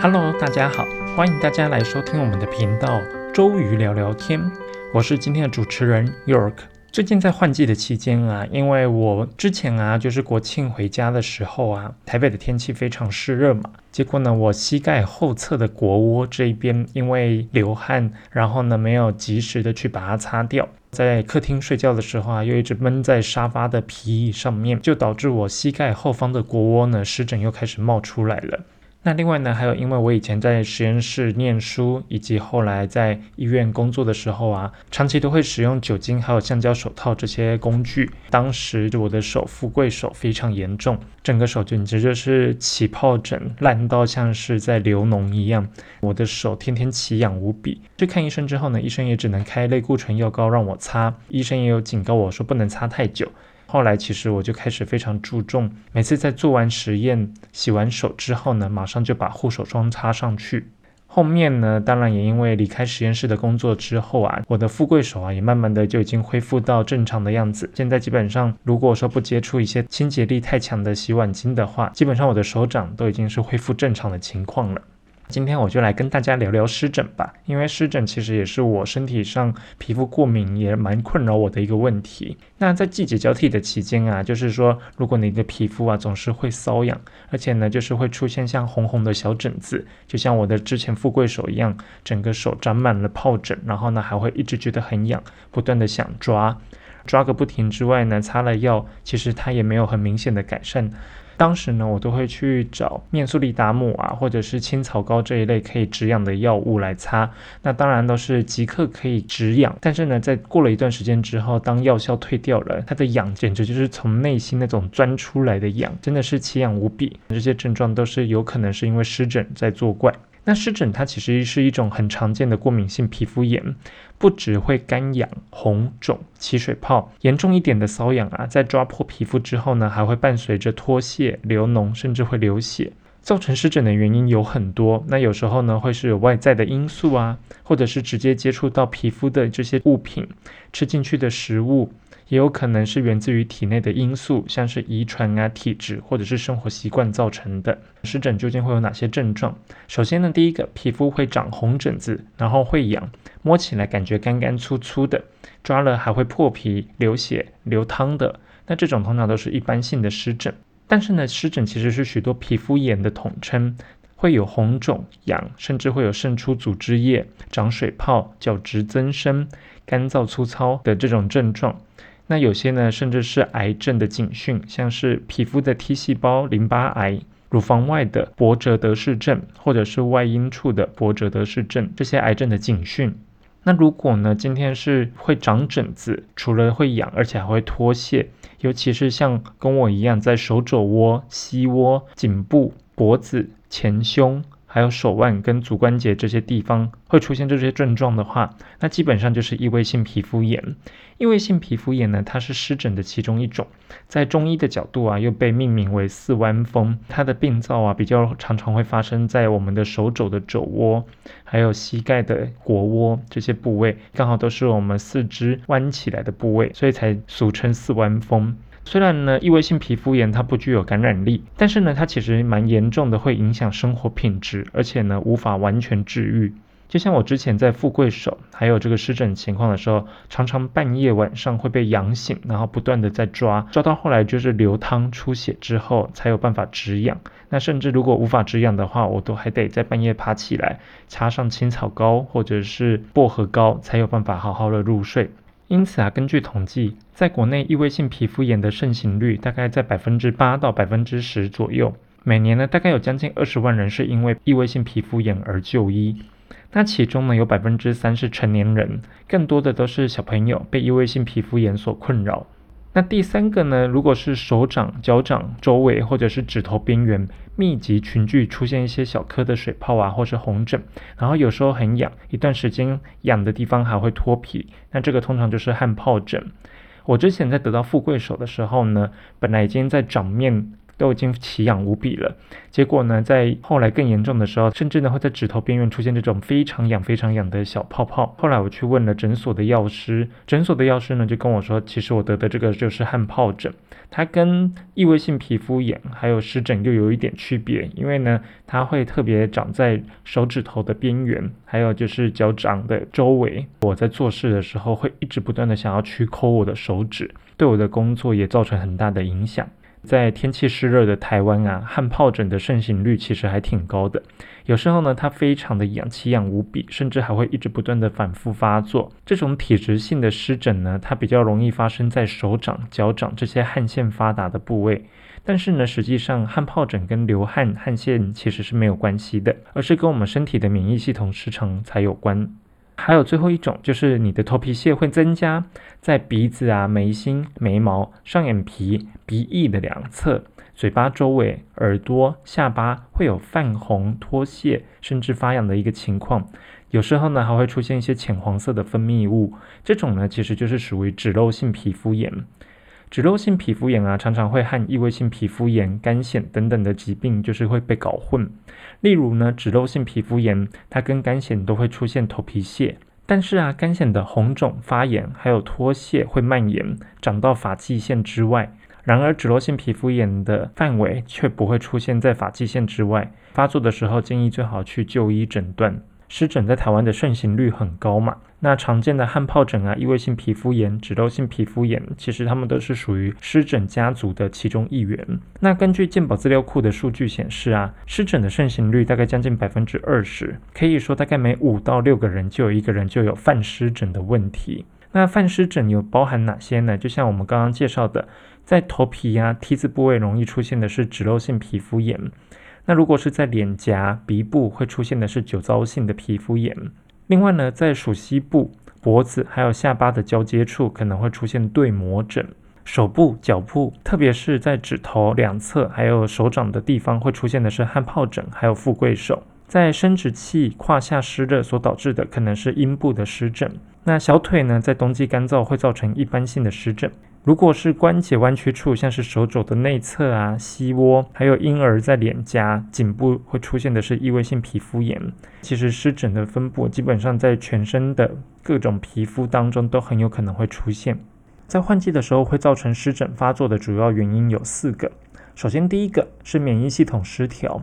Hello，大家好，欢迎大家来收听我们的频道周瑜聊聊天，我是今天的主持人 York。最近在换季的期间啊，因为我之前啊就是国庆回家的时候啊，台北的天气非常湿热嘛，结果呢我膝盖后侧的腘窝这一边因为流汗，然后呢没有及时的去把它擦掉，在客厅睡觉的时候啊，又一直闷在沙发的皮椅上面，就导致我膝盖后方的腘窝呢湿疹又开始冒出来了。那另外呢，还有因为我以前在实验室念书，以及后来在医院工作的时候啊，长期都会使用酒精还有橡胶手套这些工具。当时我的手富贵手非常严重，整个手简直就是起疱疹，烂到像是在流脓一样。我的手天天奇痒无比。去看医生之后呢，医生也只能开类固醇药膏让我擦。医生也有警告我说不能擦太久。后来其实我就开始非常注重，每次在做完实验、洗完手之后呢，马上就把护手霜擦上去。后面呢，当然也因为离开实验室的工作之后啊，我的富贵手啊也慢慢的就已经恢复到正常的样子。现在基本上，如果说不接触一些清洁力太强的洗碗巾的话，基本上我的手掌都已经是恢复正常的情况了。今天我就来跟大家聊聊湿疹吧，因为湿疹其实也是我身体上皮肤过敏也蛮困扰我的一个问题。那在季节交替的期间啊，就是说如果你的皮肤啊总是会瘙痒，而且呢就是会出现像红红的小疹子，就像我的之前富贵手一样，整个手长满了疱疹，然后呢还会一直觉得很痒，不断的想抓，抓个不停之外呢，擦了药其实它也没有很明显的改善。当时呢，我都会去找面素利达姆啊，或者是青草膏这一类可以止痒的药物来擦。那当然都是即刻可以止痒，但是呢，在过了一段时间之后，当药效退掉了，它的痒简直就是从内心那种钻出来的痒，真的是奇痒无比。这些症状都是有可能是因为湿疹在作怪。那湿疹它其实是一种很常见的过敏性皮肤炎，不只会干痒、红肿、起水泡，严重一点的瘙痒啊，在抓破皮肤之后呢，还会伴随着脱屑、流脓，甚至会流血。造成湿疹的原因有很多，那有时候呢会是有外在的因素啊，或者是直接接触到皮肤的这些物品、吃进去的食物。也有可能是源自于体内的因素，像是遗传啊、体质或者是生活习惯造成的。湿疹究竟会有哪些症状？首先呢，第一个，皮肤会长红疹子，然后会痒，摸起来感觉干干粗粗的，抓了还会破皮、流血、流汤的。那这种通常都是一般性的湿疹。但是呢，湿疹其实是许多皮肤炎的统称，会有红肿、痒，甚至会有渗出组织液、长水泡、角质增生、干燥粗糙的这种症状。那有些呢，甚至是癌症的警讯，像是皮肤的 T 细胞淋巴癌、乳房外的伯哲德氏症，或者是外阴处的伯哲德氏症，这些癌症的警讯。那如果呢，今天是会长疹子，除了会痒，而且还会脱屑，尤其是像跟我一样，在手肘窝、膝窝、颈部、脖子、前胸。还有手腕跟足关节这些地方会出现这些症状的话，那基本上就是异位性皮肤炎。异位性皮肤炎呢，它是湿疹的其中一种，在中医的角度啊，又被命名为四弯风。它的病灶啊，比较常常会发生在我们的手肘的肘窝，还有膝盖的腘窝这些部位，刚好都是我们四肢弯起来的部位，所以才俗称四弯风。虽然呢，异位性皮肤炎它不具有感染力，但是呢，它其实蛮严重的，会影响生活品质，而且呢，无法完全治愈。就像我之前在富贵手还有这个湿疹情况的时候，常常半夜晚上会被痒醒，然后不断的在抓，抓到后来就是流汤出血之后才有办法止痒。那甚至如果无法止痒的话，我都还得在半夜爬起来，擦上青草膏或者是薄荷膏，才有办法好好的入睡。因此啊，根据统计，在国内异位性皮肤炎的盛行率大概在百分之八到百分之十左右。每年呢，大概有将近二十万人是因为异位性皮肤炎而就医。那其中呢，有百分之三是成年人，更多的都是小朋友被异位性皮肤炎所困扰。那第三个呢？如果是手掌、脚掌周围或者是指头边缘密集群聚出现一些小颗的水泡啊，或是红疹，然后有时候很痒，一段时间痒的地方还会脱皮，那这个通常就是汗疱疹。我之前在得到富贵手的时候呢，本来已经在掌面都已经奇痒无比了。结果呢，在后来更严重的时候，甚至呢会在指头边缘出现这种非常痒、非常痒的小泡泡。后来我去问了诊所的药师，诊所的药师呢就跟我说，其实我得的这个就是汗疱疹，它跟异位性皮肤炎还有湿疹又有一点区别，因为呢它会特别长在手指头的边缘，还有就是脚掌的周围。我在做事的时候会一直不断的想要去抠我的手指，对我的工作也造成很大的影响。在天气湿热的台湾啊，汗疱疹的盛行率其实还挺高的。有时候呢，它非常的痒，奇痒无比，甚至还会一直不断的反复发作。这种体质性的湿疹呢，它比较容易发生在手掌、脚掌这些汗腺发达的部位。但是呢，实际上汗疱疹跟流汗、汗腺其实是没有关系的，而是跟我们身体的免疫系统失常才有关。还有最后一种，就是你的头皮屑会增加在鼻子啊、眉心、眉毛、上眼皮、鼻翼的两侧、嘴巴周围、耳朵、下巴会有泛红、脱屑，甚至发痒的一个情况。有时候呢，还会出现一些浅黄色的分泌物，这种呢，其实就是属于脂漏性皮肤炎。脂漏性皮肤炎啊，常常会和异位性皮肤炎、干癣等等的疾病，就是会被搞混。例如呢，脂漏性皮肤炎，它跟干癣都会出现头皮屑，但是啊，干癣的红肿、发炎还有脱屑会蔓延，长到发际线之外。然而，脂漏性皮肤炎的范围却不会出现在发际线之外。发作的时候，建议最好去就医诊断。湿疹在台湾的盛行率很高嘛？那常见的汗疱疹啊、异位性皮肤炎、脂漏性皮肤炎，其实它们都是属于湿疹家族的其中一员。那根据健保资料库的数据显示啊，湿疹的盛行率大概将近百分之二十，可以说大概每五到六个人就有一个人就有泛湿疹的问题。那泛湿疹有包含哪些呢？就像我们刚刚介绍的，在头皮呀、T 字部位容易出现的是脂漏性皮肤炎。那如果是在脸颊、鼻部会出现的是酒糟性的皮肤炎。另外呢，在属膝部、脖子还有下巴的交接处可能会出现对膜疹。手部、脚部，特别是在指头两侧还有手掌的地方会出现的是汗疱疹，还有富贵手。在生殖器、胯下湿热所导致的可能是阴部的湿疹。那小腿呢，在冬季干燥会造成一般性的湿疹。如果是关节弯曲处，像是手肘的内侧啊、膝窝，还有婴儿在脸颊、颈部会出现的是异位性皮肤炎。其实湿疹的分布基本上在全身的各种皮肤当中都很有可能会出现。在换季的时候会造成湿疹发作的主要原因有四个。首先，第一个是免疫系统失调，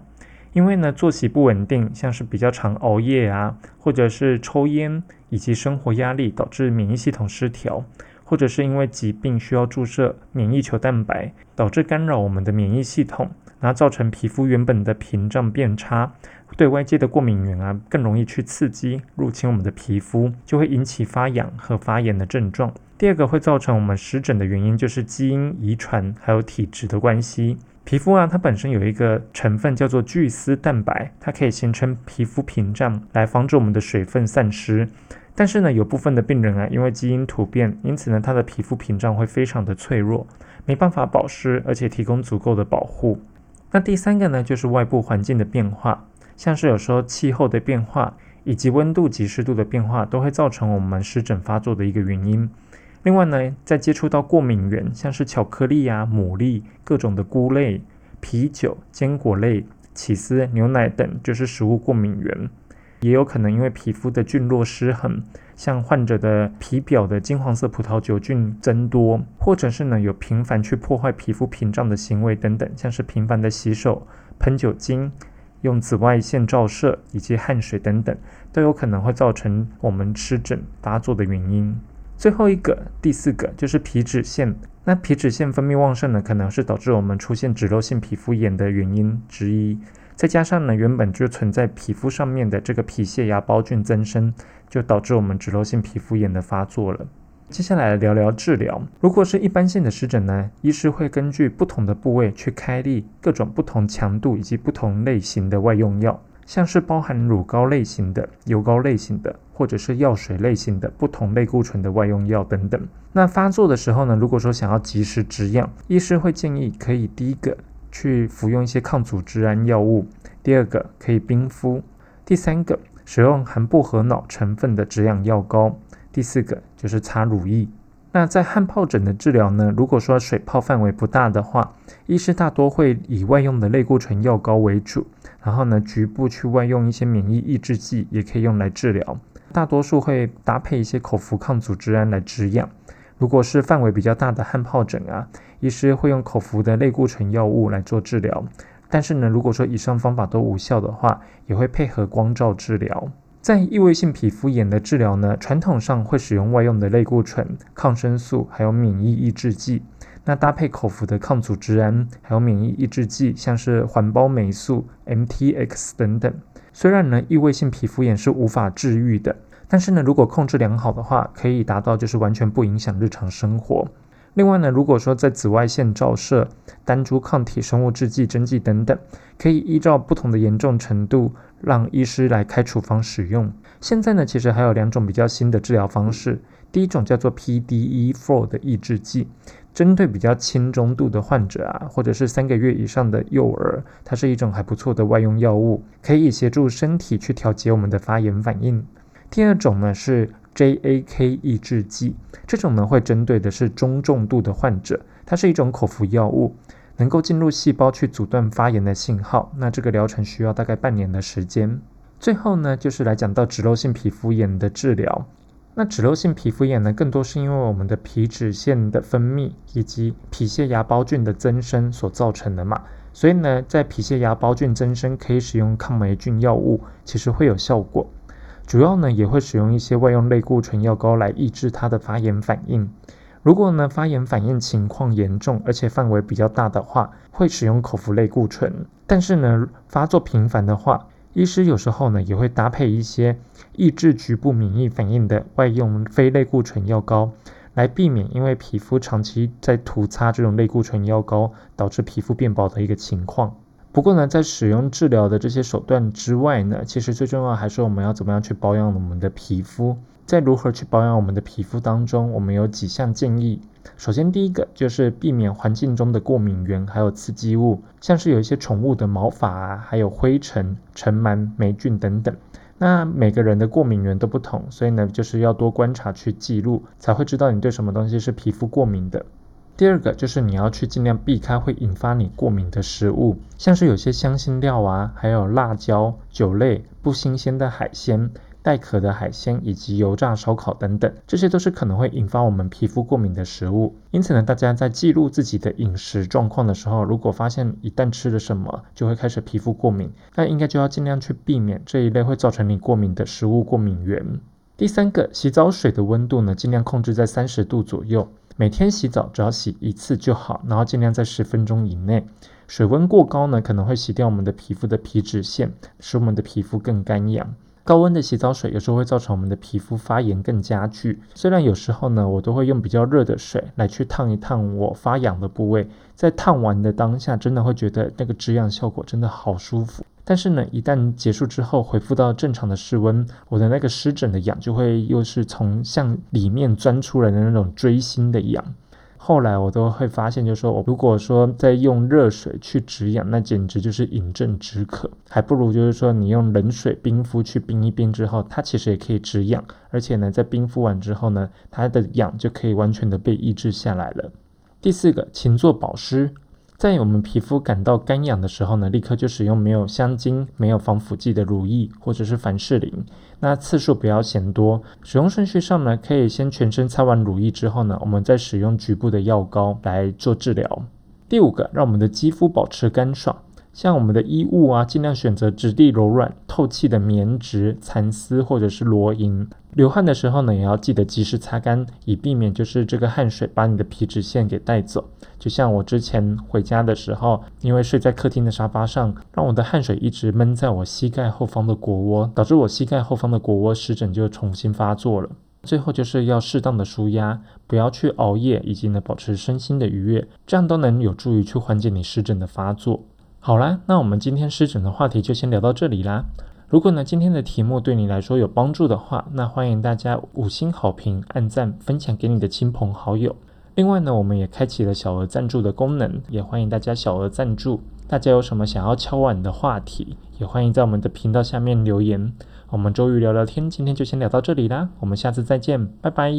因为呢作息不稳定，像是比较常熬夜啊，或者是抽烟以及生活压力导致免疫系统失调。或者是因为疾病需要注射免疫球蛋白，导致干扰我们的免疫系统，然后造成皮肤原本的屏障变差，对外界的过敏源啊更容易去刺激入侵我们的皮肤，就会引起发痒和发炎的症状。第二个会造成我们湿疹的原因就是基因遗传还有体质的关系。皮肤啊它本身有一个成分叫做聚丝蛋白，它可以形成皮肤屏障来防止我们的水分散失。但是呢，有部分的病人啊，因为基因突变，因此呢，他的皮肤屏障会非常的脆弱，没办法保湿，而且提供足够的保护。那第三个呢，就是外部环境的变化，像是有时候气候的变化，以及温度及湿度的变化，都会造成我们湿疹发作的一个原因。另外呢，在接触到过敏源，像是巧克力啊、牡蛎、各种的菇类、啤酒、坚果类、起司、牛奶等，就是食物过敏源。也有可能因为皮肤的菌落失衡，像患者的皮表的金黄色葡萄球菌增多，或者是呢有频繁去破坏皮肤屏障的行为等等，像是频繁的洗手、喷酒精、用紫外线照射以及汗水等等，都有可能会造成我们湿疹发作的原因。最后一个，第四个就是皮脂腺。那皮脂腺分泌旺盛呢，可能是导致我们出现脂漏性皮肤炎的原因之一。再加上呢，原本就存在皮肤上面的这个皮屑芽孢菌增生，就导致我们脂漏性皮肤炎的发作了。接下来聊聊治疗。如果是一般性的湿疹呢，医师会根据不同的部位去开立各种不同强度以及不同类型的外用药，像是包含乳膏类型的、油膏类型的，或者是药水类型的不同类固醇的外用药等等。那发作的时候呢，如果说想要及时止痒，医师会建议可以第一个。去服用一些抗组织胺药物。第二个可以冰敷。第三个使用含薄荷脑成分的止痒药膏。第四个就是擦乳液。那在汗疱疹的治疗呢？如果说水泡范围不大的话，医师大多会以外用的类固醇药膏为主，然后呢，局部去外用一些免疫抑制剂，也可以用来治疗。大多数会搭配一些口服抗组织胺来止痒。如果是范围比较大的汗疱疹啊，医师会用口服的类固醇药物来做治疗。但是呢，如果说以上方法都无效的话，也会配合光照治疗。在异位性皮肤炎的治疗呢，传统上会使用外用的类固醇、抗生素，还有免疫抑制剂。那搭配口服的抗组织胺，还有免疫抑制剂，像是环孢霉素、MTX 等等。虽然呢，异位性皮肤炎是无法治愈的，但是呢，如果控制良好的话，可以达到就是完全不影响日常生活。另外呢，如果说在紫外线照射、单株抗体、生物制剂、针剂等等，可以依照不同的严重程度，让医师来开处方使用。现在呢，其实还有两种比较新的治疗方式。第一种叫做 PDE4 的抑制剂，针对比较轻中度的患者啊，或者是三个月以上的幼儿，它是一种还不错的外用药物，可以协助身体去调节我们的发炎反应。第二种呢是。JAK 抑制剂，这种呢会针对的是中重度的患者，它是一种口服药物，能够进入细胞去阻断发炎的信号。那这个疗程需要大概半年的时间。最后呢，就是来讲到脂漏性皮肤炎的治疗。那脂漏性皮肤炎呢，更多是因为我们的皮脂腺的分泌以及皮屑芽孢菌的增生所造成的嘛。所以呢，在皮屑芽孢菌增生可以使用抗霉菌药物，其实会有效果。主要呢也会使用一些外用类固醇药膏来抑制它的发炎反应。如果呢发炎反应情况严重，而且范围比较大的话，会使用口服类固醇。但是呢发作频繁的话，医师有时候呢也会搭配一些抑制局部免疫反应的外用非类固醇药膏，来避免因为皮肤长期在涂擦这种类固醇药膏导致皮肤变薄的一个情况。不过呢，在使用治疗的这些手段之外呢，其实最重要还是我们要怎么样去保养我们的皮肤。在如何去保养我们的皮肤当中，我们有几项建议。首先，第一个就是避免环境中的过敏源还有刺激物，像是有一些宠物的毛发啊，还有灰尘、尘螨、霉菌等等。那每个人的过敏源都不同，所以呢，就是要多观察去记录，才会知道你对什么东西是皮肤过敏的。第二个就是你要去尽量避开会引发你过敏的食物，像是有些香辛料啊，还有辣椒、酒类、不新鲜的海鲜、带壳的海鲜以及油炸烧烤等等，这些都是可能会引发我们皮肤过敏的食物。因此呢，大家在记录自己的饮食状况的时候，如果发现一旦吃了什么就会开始皮肤过敏，那应该就要尽量去避免这一类会造成你过敏的食物过敏源。第三个，洗澡水的温度呢，尽量控制在三十度左右。每天洗澡只要洗一次就好，然后尽量在十分钟以内。水温过高呢，可能会洗掉我们的皮肤的皮脂腺，使我们的皮肤更干痒。高温的洗澡水有时候会造成我们的皮肤发炎更加剧。虽然有时候呢，我都会用比较热的水来去烫一烫我发痒的部位，在烫完的当下，真的会觉得那个止痒效果真的好舒服。但是呢，一旦结束之后恢复到正常的室温，我的那个湿疹的痒就会又是从向里面钻出来的那种锥心的痒。后来我都会发现，就是说我如果说再用热水去止痒，那简直就是饮鸩止渴，还不如就是说你用冷水冰敷去冰一冰之后，它其实也可以止痒，而且呢，在冰敷完之后呢，它的痒就可以完全的被抑制下来了。第四个，勤做保湿。在我们皮肤感到干痒的时候呢，立刻就使用没有香精、没有防腐剂的乳液或者是凡士林。那次数不要嫌多。使用顺序上呢，可以先全身擦完乳液之后呢，我们再使用局部的药膏来做治疗。第五个，让我们的肌肤保持干爽。像我们的衣物啊，尽量选择质地柔软、透气的棉质、蚕丝或者是罗银。流汗的时候呢，也要记得及时擦干，以避免就是这个汗水把你的皮脂腺给带走。就像我之前回家的时候，因为睡在客厅的沙发上，让我的汗水一直闷在我膝盖后方的腘窝，导致我膝盖后方的腘窝湿疹就重新发作了。最后就是要适当的舒压，不要去熬夜，以及呢保持身心的愉悦，这样都能有助于去缓解你湿疹的发作。好啦，那我们今天湿疹的话题就先聊到这里啦。如果呢今天的题目对你来说有帮助的话，那欢迎大家五星好评、按赞、分享给你的亲朋好友。另外呢，我们也开启了小额赞助的功能，也欢迎大家小额赞助。大家有什么想要敲碗的话题，也欢迎在我们的频道下面留言。我们周瑜聊聊天，今天就先聊到这里啦，我们下次再见，拜拜。